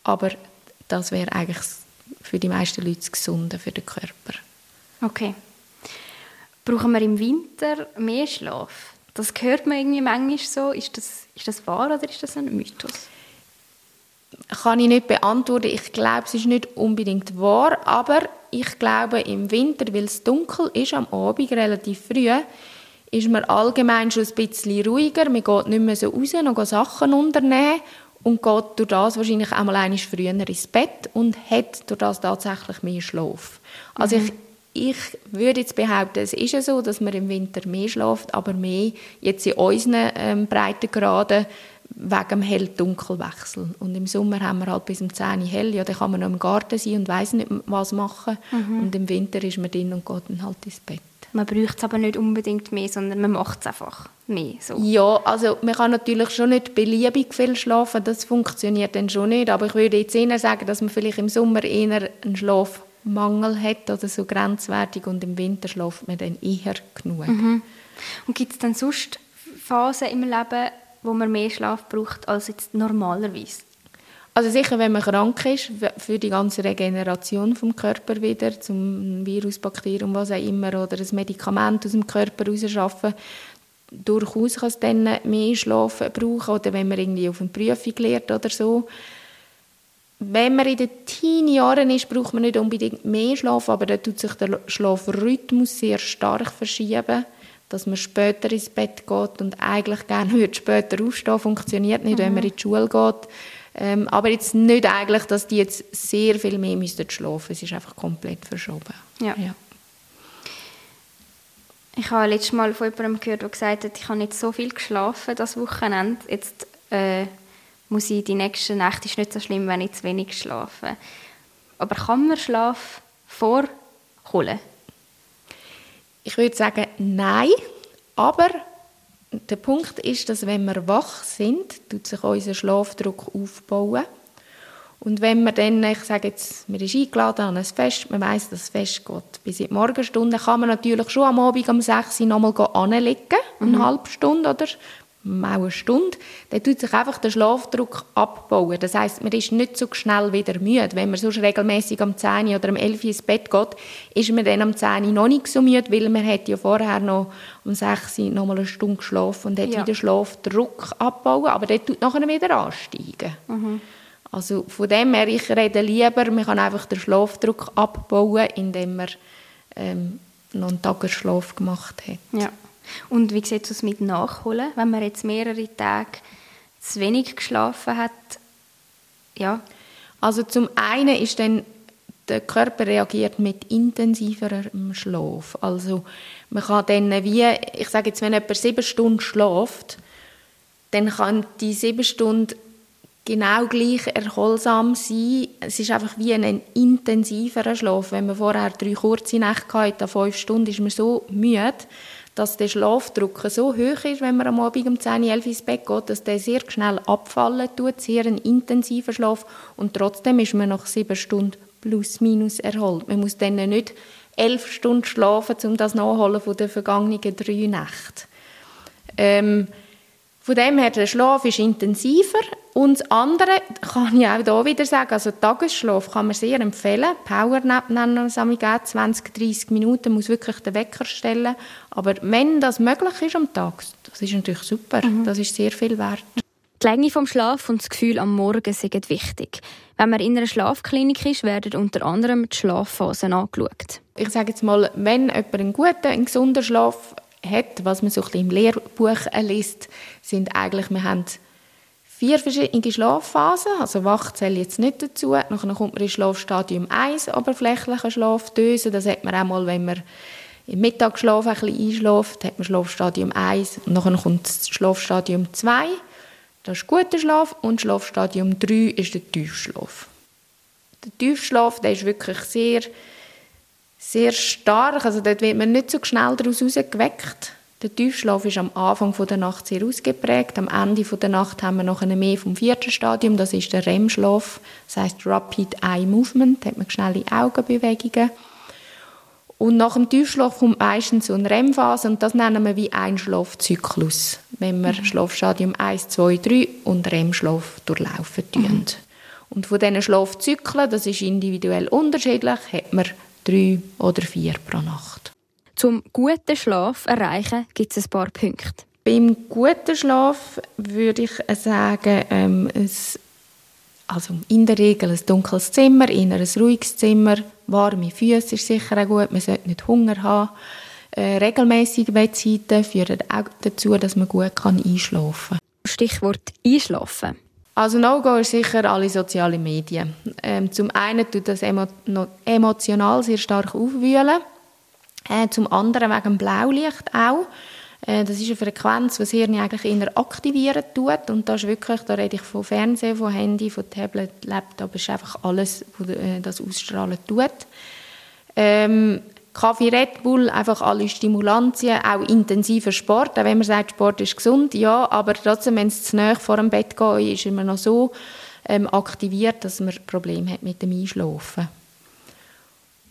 aber das wäre eigentlich für die meisten Leute das Gesunde für den Körper. Okay. Brauchen wir im Winter mehr Schlaf? Das hört man irgendwie manchmal so. Ist das, ist das wahr oder ist das ein Mythos? Kann ich nicht beantworten. Ich glaube, es ist nicht unbedingt wahr, aber ich glaube, im Winter, weil es dunkel ist, am Abend relativ früh, ist man allgemein schon ein bisschen ruhiger. Man geht nicht mehr so raus, noch Sachen unternehmen und geht durch das wahrscheinlich einmal einmal früher ins Bett und hat durch das tatsächlich mehr Schlaf. Also mhm. ich ich würde jetzt behaupten, es ist ja so, dass man im Winter mehr schläft, aber mehr jetzt in unseren ähm, Breitengraden wegen dem Hell-Dunkel-Wechsel. Und im Sommer haben wir halt bis um 10 Uhr hell, ja, dann kann man noch im Garten sein und weiß nicht, was machen. Mhm. Und im Winter ist man drin und geht dann halt ins Bett. Man braucht es aber nicht unbedingt mehr, sondern man macht es einfach mehr. So. Ja, also man kann natürlich schon nicht beliebig viel schlafen, das funktioniert dann schon nicht, aber ich würde jetzt eher sagen, dass man vielleicht im Sommer eher einen Schlafmangel hat oder so grenzwertig und im Winter schläft man dann eher genug. Mhm. Und gibt es dann sonst Phasen im Leben, wo man mehr Schlaf braucht als jetzt normalerweise? Also sicher, wenn man krank ist, für die ganze Regeneration vom Körper wieder, zum Virus, Bakterium, was auch immer, oder ein Medikament aus dem Körper rausschaffen, durchaus kann es dann mehr Schlaf brauchen, oder wenn man irgendwie auf eine Prüfung lernt oder so. Wenn man in den Teenie-Jahren ist, braucht man nicht unbedingt mehr Schlaf, aber da tut sich der Schlafrhythmus sehr stark verschieben dass man später ins Bett geht und eigentlich gerne würde später aufstehen, funktioniert nicht, mhm. wenn man in die Schule geht. Ähm, aber jetzt nicht eigentlich, dass die jetzt sehr viel mehr müssten schlafen. Es ist einfach komplett verschoben. Ja. ja. Ich habe letztes Mal von jemandem gehört, der gesagt hat, ich habe nicht so viel geschlafen das Wochenende. Jetzt äh, muss ich die nächsten Nächte ist nicht so schlimm, wenn ich zu wenig schlafe. Aber kann man Schlaf vorholen? Ich würde sagen, nein. Aber der Punkt ist, dass wenn wir wach sind, tut sich unser Schlafdruck aufbauen. Und wenn man dann, ich sage jetzt, man ist eingeladen an ein Fest, man weiß, dass das Fest geht bis in die Morgenstunde, kann man natürlich schon am Abend um 6 Uhr nochmal anlegen, eine mhm. halbe Stunde oder auch eine Stunde, dann tut sich einfach der Schlafdruck abbauen. Das heißt, man ist nicht so schnell wieder müde. Wenn man sonst regelmäßig am 10 oder am 11 ins Bett geht, ist man dann am 10 noch nicht so müde, weil man hat ja vorher noch um 6 Uhr noch mal eine Stunde geschlafen und hat ja. wieder Schlafdruck abbauen, aber der tut nachher wieder ansteigen. Mhm. Also von dem her, ich rede lieber, man kann einfach den Schlafdruck abbauen, indem man ähm, noch einen Tagesschlaf gemacht hat. Ja. Und wie sieht es mit Nachholen, wenn man jetzt mehrere Tage zu wenig geschlafen hat? Ja. Also zum einen ist dann der Körper reagiert mit intensiverem Schlaf. Also man kann dann wie, ich sage jetzt, wenn jemand sieben Stunden schläft, dann kann die sieben Stunden genau gleich erholsam sein. Es ist einfach wie ein intensiverer Schlaf. Wenn man vorher drei kurze Nächte hatte, fünf Stunden, ist man so müde, dass der Schlafdruck so hoch ist, wenn man am Abend um 10, 11 ins Bett geht, dass der sehr schnell abfallen tut, sehr ein intensiver Schlaf und trotzdem ist man nach sieben Stunden plus minus erholt. Man muss dann nicht elf Stunden schlafen, um das nachholen von den vergangenen drei Nächten. Ähm, von dem her, der Schlaf ist intensiver. Und das andere kann ich auch hier wieder sagen, also Tagesschlaf kann man sehr empfehlen. Powernap nennen wir es 20, 30 Minuten, muss wirklich den Wecker stellen. Aber wenn das möglich ist am Tag, das ist natürlich super, mhm. das ist sehr viel wert. Die Länge vom Schlaf und das Gefühl am Morgen sind wichtig. Wenn man in einer Schlafklinik ist, werden unter anderem die Schlafphasen angeschaut. Ich sage jetzt mal, wenn jemand einen guten, einen gesunden Schlaf hat, was man so ein im Lehrbuch liest, sind eigentlich, wir haben vier verschiedene Schlafphasen, also wach zählt jetzt nicht dazu, dann kommt man in Schlafstadium 1, oberflächlicher Schlafdöse, das hat man auch mal, wenn man im Mittagsschlaf ein bisschen einschläft, hat man Schlafstadium 1 und dann kommt das Schlafstadium 2, das ist guter Schlaf. Und Schlafstadium 3 ist der Tiefschlaf. Der Tiefschlaf, der ist wirklich sehr sehr stark. Also dort wird man nicht so schnell daraus geweckt. Der Tiefschlaf ist am Anfang der Nacht sehr ausgeprägt. Am Ende der Nacht haben wir noch eine mehr vom vierten Stadium. Das ist der REM-Schlaf. Das heißt Rapid Eye Movement. Da hat man schnelle Augenbewegungen. Und nach dem Tiefschlaf kommt meistens so eine REM-Phase und das nennen wir wie ein Schlafzyklus, wenn wir mhm. Schlafstadium 1, 2, 3 und REM-Schlaf durchlaufen tun. Mhm. Und von diesen Schlafzyklen, das ist individuell unterschiedlich, hat man drei oder vier pro Nacht. Zum guten Schlaf erreichen gibt es ein paar Punkte. Beim guten Schlaf würde ich sagen, ähm, es, also in der Regel ein dunkles Zimmer, in ein ruhiges Zimmer, warme Füße ist sicher auch gut, man sollte nicht Hunger haben. Äh, regelmäßige Bettzeiten führen auch dazu, dass man gut kann einschlafen kann. Stichwort Einschlafen. Also No-Go ist sicher alle sozialen Medien. Ähm, zum einen tut das emo emotional sehr stark aufwühlen, äh, zum anderen wegen Blaulicht auch. Äh, das ist eine Frequenz, die das Hirn eigentlich eher aktivieren tut und das ist wirklich, da rede ich von Fernsehen, von Handy, von Tablet, Laptop, ist einfach alles, was äh, das ausstrahlen tut. Ähm, Kaffee Red Bull, einfach alle Stimulantien, auch intensiver Sport, auch wenn man sagt, Sport ist gesund, ja, aber trotzdem, wenn es zu nahe vor dem Bett geht, ist immer noch so ähm, aktiviert, dass man Probleme hat mit dem Einschlafen.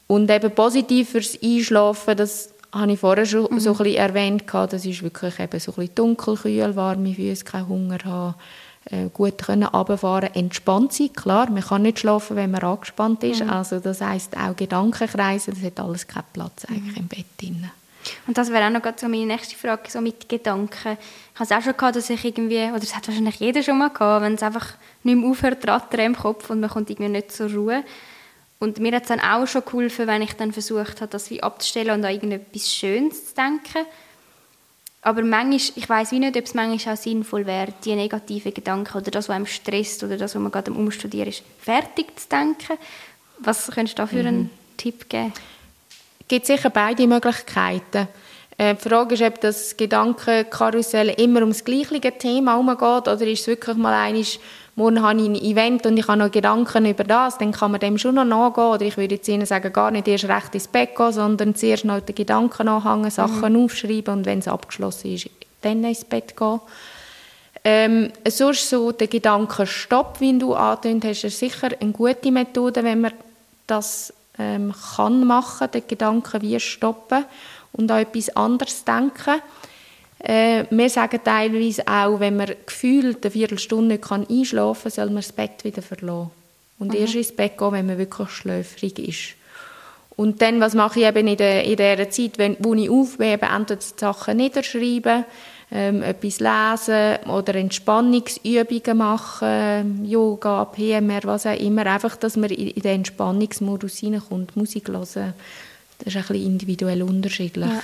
Und eben positiv fürs Einschlafen, das habe ich vorher schon mhm. so ein bisschen erwähnt, das ist wirklich eben so ein bisschen dunkel, kühl, warme Füße, keinen Hunger haben, gut können runterfahren, entspannt sein. Klar, man kann nicht schlafen, wenn man angespannt ist. Mhm. Also das heißt auch Gedankenkreise, das hat alles keinen Platz eigentlich mhm. im Bett drin. Und das wäre auch noch so meine nächste Frage, so mit Gedanken. Ich habe es auch schon gehabt, dass ich irgendwie, oder das hat wahrscheinlich jeder schon mal gehabt, wenn es einfach nicht mehr aufhört, rattern im Kopf und man kommt irgendwie nicht zur Ruhe. Und mir hat es dann auch schon geholfen, wenn ich dann versucht habe, das wie abzustellen und an irgendetwas Schönes zu denken. Aber manchmal, ich weiß wie nicht, ob es manchmal auch sinnvoll wäre, die negativen Gedanken oder das, was einem stresst oder das, was man gerade am Umstudieren ist, fertig zu denken. Was könntest du da für mhm. einen Tipp geben? Es gibt sicher beide Möglichkeiten. Äh, die Frage ist, ob das Gedankenkarussell immer ums gleiche Thema herumgeht oder ist es wirklich mal eines morgen habe ich ein Event und ich habe noch Gedanken über das, dann kann man dem schon noch nachgehen. Oder ich würde jetzt Ihnen sagen, gar nicht erst recht ins Bett gehen, sondern zuerst noch die Gedanken anhängen, Sachen mhm. aufschreiben und wenn es abgeschlossen ist, dann ins Bett gehen. Ähm, sonst so der Gedankenstopp, wie du angetönt hast, ist sicher eine gute Methode, wenn man das ähm, kann machen, den Gedanken wie stoppen und an etwas anderes denken. Äh, wir sagen teilweise auch, wenn man gefühlt eine Viertelstunde nicht einschlafen kann, soll man das Bett wieder verlassen. Und mhm. erst ins Bett gehen, wenn man wirklich schläfrig ist. Und dann, was mache ich eben in, der, in dieser Zeit, wenn, wo ich aufwebe, entweder die Sachen niederschreiben, ähm, etwas lesen oder Entspannungsübungen machen, Yoga, PMR, was auch immer. Einfach, dass man in, in den Entspannungsmodus hineinkommt, Musik hören. Das ist ein bisschen individuell unterschiedlich. Ja.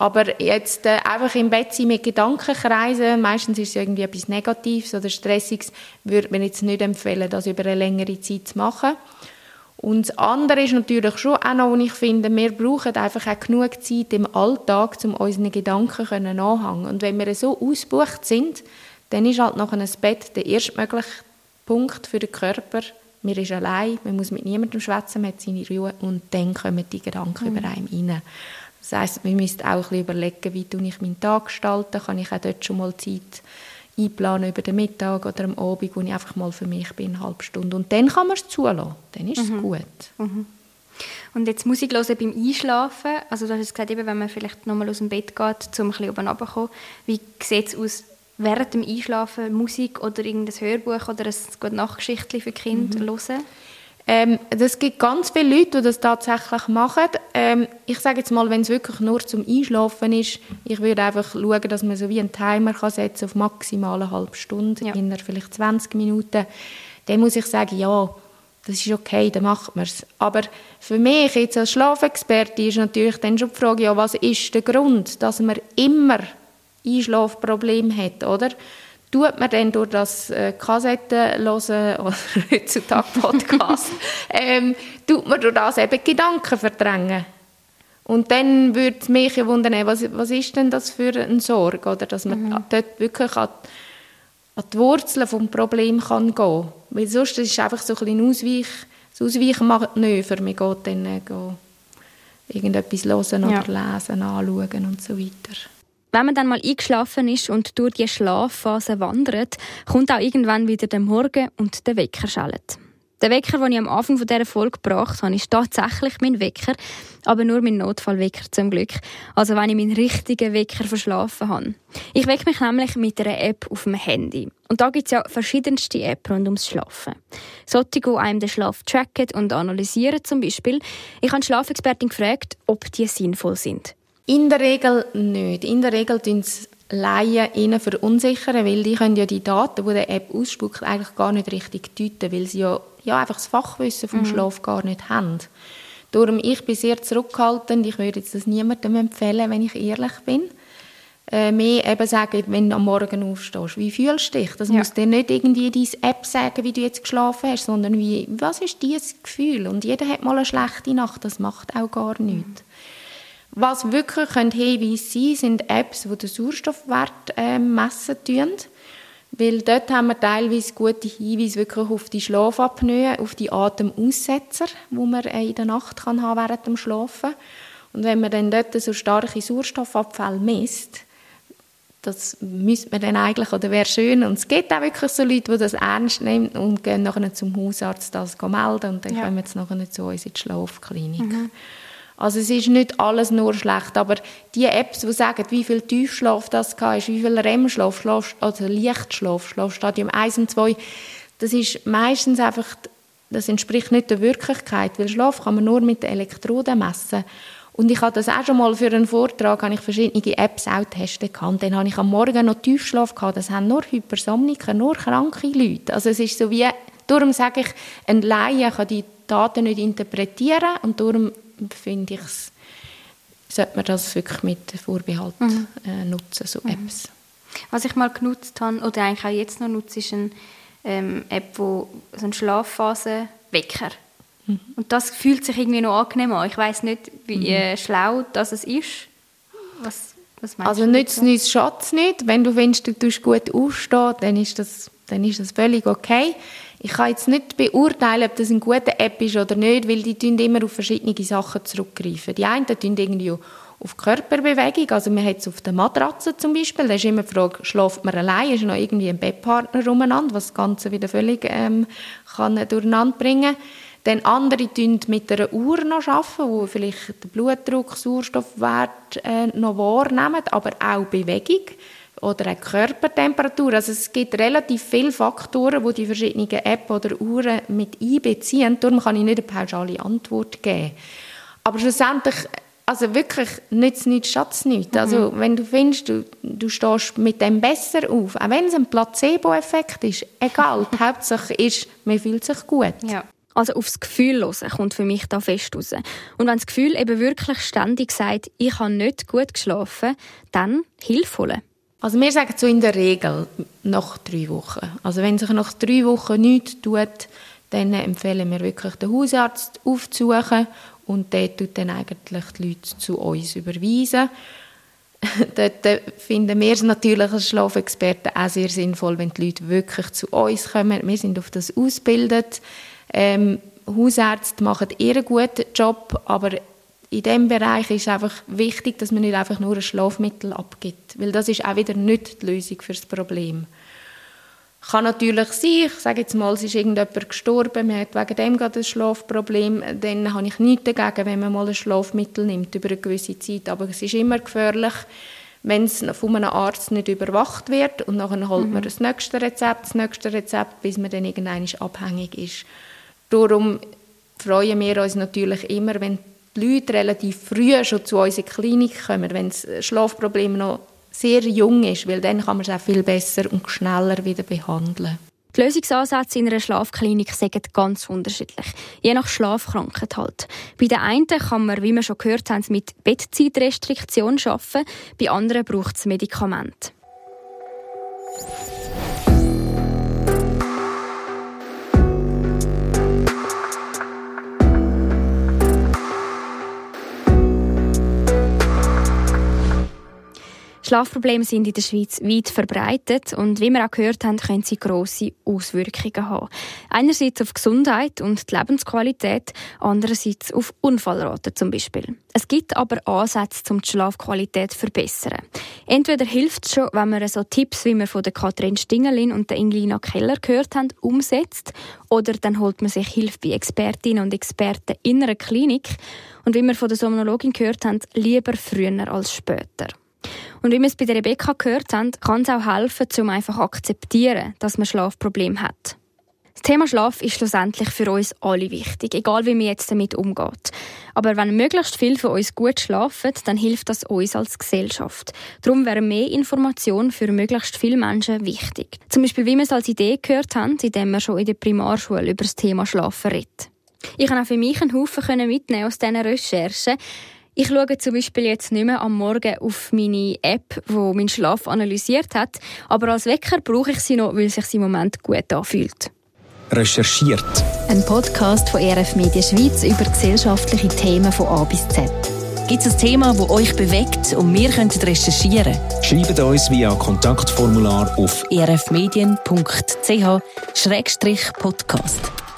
Aber jetzt äh, einfach im Bett sein mit Gedanken kreisen, meistens ist es irgendwie etwas Negatives oder Stressiges, würde man jetzt nicht empfehlen, das über eine längere Zeit zu machen. Und das andere ist natürlich schon auch noch, und ich finde, wir brauchen einfach auch genug Zeit im Alltag, um unseren Gedanken nachhängen Und wenn wir so ausgebucht sind, dann ist halt noch ein Bett der erstmögliche Punkt für den Körper. Man ist allein, man muss mit niemandem schwätzen, man hat seine Ruhe und dann kommen die Gedanken mhm. über einem rein. Das heisst, wir müssen auch ein bisschen überlegen, wie ich meinen Tag gestalten. Kann ich auch dort schon mal Zeit einplanen über den Mittag oder am Abend, wo ich einfach mal für mich bin, eine halbe Stunde. Und dann kann man es zulassen. Dann ist mhm. es gut. Mhm. Und jetzt Musik hören beim Einschlafen. Also du hast gesagt, eben, wenn man vielleicht nochmal aus dem Bett geht, um ein bisschen oben runterzukommen. Wie sieht es aus während dem Einschlafen? Musik oder irgendein Hörbuch oder ein gute Nachtgeschichtchen für Kinder mhm. hören? Ähm, das gibt ganz viele Leute, die das tatsächlich machen. Ähm, ich sage jetzt mal, wenn es wirklich nur zum Einschlafen ist, ich würde einfach schauen, dass man so wie einen Timer kann setzen auf maximal eine halbe Stunde, ja. in vielleicht 20 Minuten. Dann muss ich sagen, ja, das ist okay, dann macht man es. Aber für mich jetzt als Schlafexperte ist natürlich dann schon die Frage, ja, was ist der Grund, dass man immer Einschlafprobleme hat, oder? Tut man dann durch das äh, Kassetten hören oder heutzutage Podcast, ähm, tut man durch das eben Gedanken verdrängen. Und dann würde mich wundern, was, was ist denn das für eine Sorge, oder dass man mhm. dort wirklich an, an die Wurzeln des Problems kann gehen Weil sonst ist es einfach so ein bisschen Ausweich, das Ausweichmanöver. Man geht dann äh, irgendetwas hören oder ja. lesen, anschauen und so weiter. Wenn man dann mal eingeschlafen ist und durch die Schlafphase wandert, kommt auch irgendwann wieder der Morgen und der Wecker schaltet. Der Wecker, den ich am Anfang dieser Folge gebracht habe, ist tatsächlich mein Wecker, aber nur mein Notfallwecker zum Glück. Also wenn ich meinen richtigen Wecker verschlafen habe. Ich wecke mich nämlich mit einer App auf dem Handy. Und da gibt es ja verschiedenste Apps rund ums Schlafen. Solche, die einem den Schlaf tracken und analysieren zum Beispiel. Ich habe die Schlafexpertin gefragt, ob die sinnvoll sind. In der Regel nicht. In der Regel tun es Laien ihnen verunsichern, weil die können ja die Daten, die die App ausspuckt, eigentlich gar nicht richtig deuten, weil sie ja, ja einfach das Fachwissen vom mhm. Schlaf gar nicht haben. Darum, ich bin sehr zurückhaltend. Ich würde jetzt das niemandem empfehlen, wenn ich ehrlich bin. Äh, mehr eben sagen, wenn du am Morgen aufstehst, wie fühlst du dich? Das ja. muss dir nicht irgendwie deine App sagen, wie du jetzt geschlafen hast, sondern wie, was ist dieses Gefühl? Und jeder hat mal eine schlechte Nacht, das macht auch gar nichts. Was wirklich Hinweise sein sind Apps, die den Sauerstoffwert äh, messen tun. Weil dort haben wir teilweise gute Hinweise wirklich auf die Schlafapnoe, auf die Atemaussetzer, die man äh, in der Nacht kann haben während dem Schlafen Und wenn man dann dort so starke Sauerstoffabfälle misst, das müsste man dann eigentlich, oder wäre schön. Und es gibt auch wirklich so Leute, die das ernst nehmen und gehen nachher zum Hausarzt das melden und dann ja. kommen sie nachher zu uns in die Schlafklinik. Mhm. Also es ist nicht alles nur schlecht, aber die Apps, die sagen, wie viel Tiefschlaf das ist, wie viel REM-Schlaf, also Lichtschlaf, Schlafstadium 1 und 2, das ist meistens einfach, das entspricht nicht der Wirklichkeit, weil Schlaf kann man nur mit den Elektroden messen. Und ich habe das auch schon mal für einen Vortrag, habe ich verschiedene Apps auch testen gehabt. Dann habe ich am Morgen noch Tiefschlaf gehabt. Das haben nur Hypersomniker, nur kranke Leute. Also es ist so wie, darum sage ich, ein Laie kann die Daten nicht interpretieren und darum finde ich, sollte man das wirklich mit Vorbehalt mhm. äh, nutzen, so mhm. Apps. Was ich mal genutzt habe, oder eigentlich auch jetzt noch nutze, ist eine ähm, App, wo so ein Schlafphasenwecker. Mhm. Und das fühlt sich irgendwie noch angenehm an. Ich weiß nicht, wie mhm. äh, schlau das ist. Was, was also nützt nichts, schadet nicht. Wenn du findest, du tust gut aufstehen, dann ist das, dann ist das völlig okay. Ich kann jetzt nicht beurteilen, ob das eine gute App ist oder nicht, weil die immer auf verschiedene Sachen zurückgreifen. Die einen tun irgendwie auf Körperbewegung, also man hat es auf der Matratze zum Beispiel, da ist immer die Frage, schläft man allein, ist noch irgendwie ein Bettpartner umeinander, was das Ganze wieder völlig ähm, kann durcheinander bringen. Dann andere arbeiten mit einer Uhr noch, wo vielleicht den Blutdruck, Sauerstoffwert äh, noch wahrnehmen, aber auch Bewegung oder eine Körpertemperatur. Also es gibt relativ viele Faktoren, die die verschiedenen Apps oder Uhren mit einbeziehen. Darum kann ich nicht eine pauschale Antwort geben. Aber schlussendlich, also wirklich, nützt nichts, schatz nichts. Also mhm. wenn du findest, du, du stehst mit dem besser auf, auch wenn es ein Placebo-Effekt ist, egal, die Hauptsache ist, man fühlt sich gut. Ja. Also aufs Gefühl hören kommt für mich da fest raus. Und wenn das Gefühl eben wirklich ständig sagt, ich habe nicht gut geschlafen, dann Hilfe holen. Also wir sagen so in der Regel nach drei Wochen. Also wenn sich nach drei Wochen nichts tut, dann empfehlen wir wirklich den Hausarzt aufzusuchen und der tut dann eigentlich die Leute zu uns überweisen. Dort finden wir es natürlich als Schlafexperten auch sehr sinnvoll, wenn die Leute wirklich zu uns kommen. Wir sind auf das ausgebildet. Ähm, Hausärzte machen ihren guten Job, aber in diesem Bereich ist es einfach wichtig, dass man nicht einfach nur ein Schlafmittel abgibt, weil das ist auch wieder nicht die Lösung für das Problem. Kann natürlich sein, ich sage jetzt mal, es ist irgendjemand gestorben, man hat wegen dem gerade ein Schlafproblem, dann habe ich nichts dagegen, wenn man mal ein Schlafmittel nimmt über eine gewisse Zeit, aber es ist immer gefährlich, wenn es von einem Arzt nicht überwacht wird und dann holt mhm. man das nächste Rezept, das nächste Rezept, bis man dann irgendwann abhängig ist. Darum freuen wir uns natürlich immer, wenn die Leute relativ früh schon zu unserer Klinik kommen, wenn das Schlafproblem noch sehr jung ist, weil dann kann man es auch viel besser und schneller wieder behandeln. Die Lösungsansätze in einer Schlafklinik sind ganz unterschiedlich, je nach Schlafkrankheit halt. Bei den einen kann man, wie wir schon gehört haben, mit Bettzeitrestriktion arbeiten, bei anderen braucht es Medikamente. Schlafprobleme sind in der Schweiz weit verbreitet und wie wir auch gehört haben, können sie grosse Auswirkungen haben. Einerseits auf Gesundheit und die Lebensqualität, andererseits auf Unfallraten zum Beispiel. Es gibt aber Ansätze, um die Schlafqualität zu verbessern. Entweder hilft es schon, wenn man so Tipps, wie wir von der Katrin Stingelin und der Inglina Keller gehört haben, umsetzt, oder dann holt man sich Hilfe bei Expertinnen und Experten in einer Klinik und wie wir von der Somnologin gehört haben, lieber früher als später. Und wie wir es bei Rebecca gehört haben, kann es auch helfen, um einfach akzeptieren, dass man Schlafprobleme hat. Das Thema Schlaf ist schlussendlich für uns alle wichtig, egal wie man jetzt damit umgeht. Aber wenn möglichst viele von uns gut schlafen, dann hilft das uns als Gesellschaft. Darum wäre mehr Information für möglichst viele Menschen wichtig. Zum Beispiel, wie wir es als Idee gehört haben, indem wir schon in der Primarschule über das Thema Schlafen reden. Ich konnte auch für mich einen Haufen mitnehmen aus diesen Recherchen. Ich schaue zum Beispiel jetzt nicht mehr am Morgen auf meine App, wo meinen Schlaf analysiert hat, aber als Wecker brauche ich sie noch, weil sich im Moment gut anfühlt. Recherchiert. Ein Podcast von RF Media Schweiz über gesellschaftliche Themen von A bis Z. Gibt es ein Thema, das euch bewegt und wir können recherchieren? Schreibt uns via Kontaktformular auf rfmedien.ch-podcast.